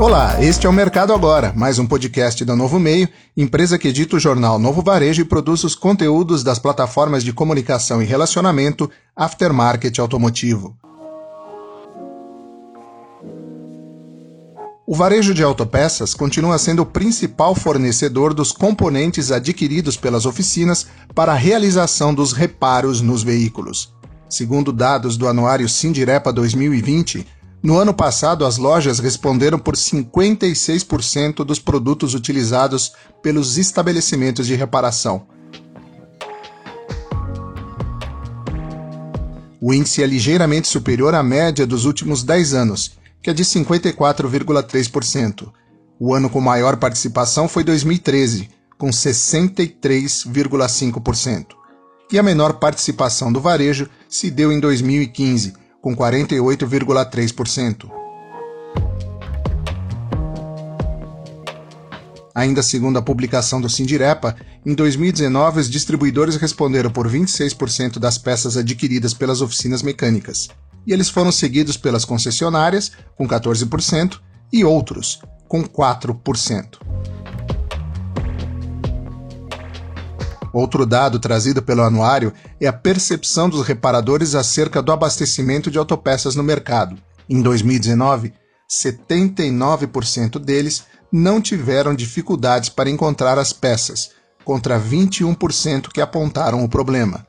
Olá, este é o Mercado Agora, mais um podcast da Novo Meio, empresa que edita o jornal Novo Varejo e produz os conteúdos das plataformas de comunicação e relacionamento Aftermarket Automotivo. O varejo de autopeças continua sendo o principal fornecedor dos componentes adquiridos pelas oficinas para a realização dos reparos nos veículos. Segundo dados do anuário Sindirepa 2020, no ano passado, as lojas responderam por 56% dos produtos utilizados pelos estabelecimentos de reparação. O índice é ligeiramente superior à média dos últimos 10 anos, que é de 54,3%. O ano com maior participação foi 2013, com 63,5%. E a menor participação do varejo se deu em 2015, com 48,3%. Ainda segundo a publicação do Sindirepa, em 2019 os distribuidores responderam por 26% das peças adquiridas pelas oficinas mecânicas, e eles foram seguidos pelas concessionárias, com 14%, e outros, com 4%. Outro dado trazido pelo anuário é a percepção dos reparadores acerca do abastecimento de autopeças no mercado. Em 2019, 79% deles não tiveram dificuldades para encontrar as peças, contra 21% que apontaram o problema.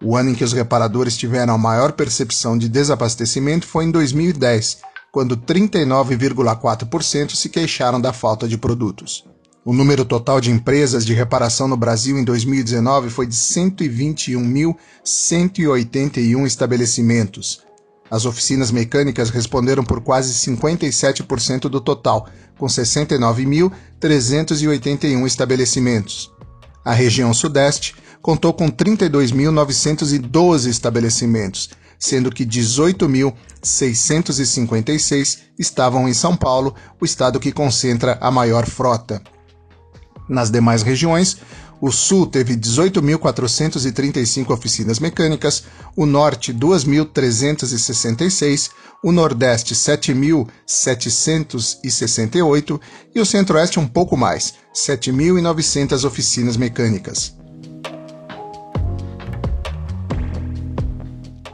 O ano em que os reparadores tiveram a maior percepção de desabastecimento foi em 2010, quando 39,4% se queixaram da falta de produtos. O número total de empresas de reparação no Brasil em 2019 foi de 121.181 estabelecimentos. As oficinas mecânicas responderam por quase 57% do total, com 69.381 estabelecimentos. A região Sudeste contou com 32.912 estabelecimentos, sendo que 18.656 estavam em São Paulo, o estado que concentra a maior frota. Nas demais regiões, o Sul teve 18.435 oficinas mecânicas, o Norte 2.366, o Nordeste 7.768 e o Centro-Oeste um pouco mais, 7.900 oficinas mecânicas.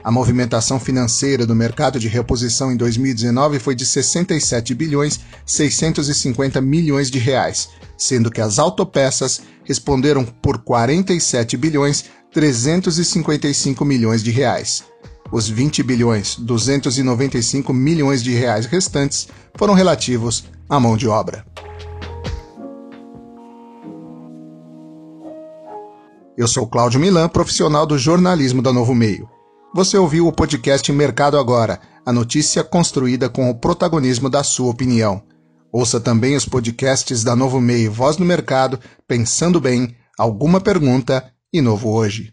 A movimentação financeira do mercado de reposição em 2019 foi de 67 bilhões 650 milhões de reais, sendo que as autopeças responderam por 47 bilhões 355 milhões de reais. Os 20 bilhões 295 milhões de reais restantes foram relativos à mão de obra. Eu sou Cláudio Milan, profissional do jornalismo da Novo Meio. Você ouviu o podcast Mercado Agora, a notícia construída com o protagonismo da sua opinião. Ouça também os podcasts da Novo Meio Voz no Mercado, Pensando Bem, Alguma Pergunta e Novo Hoje.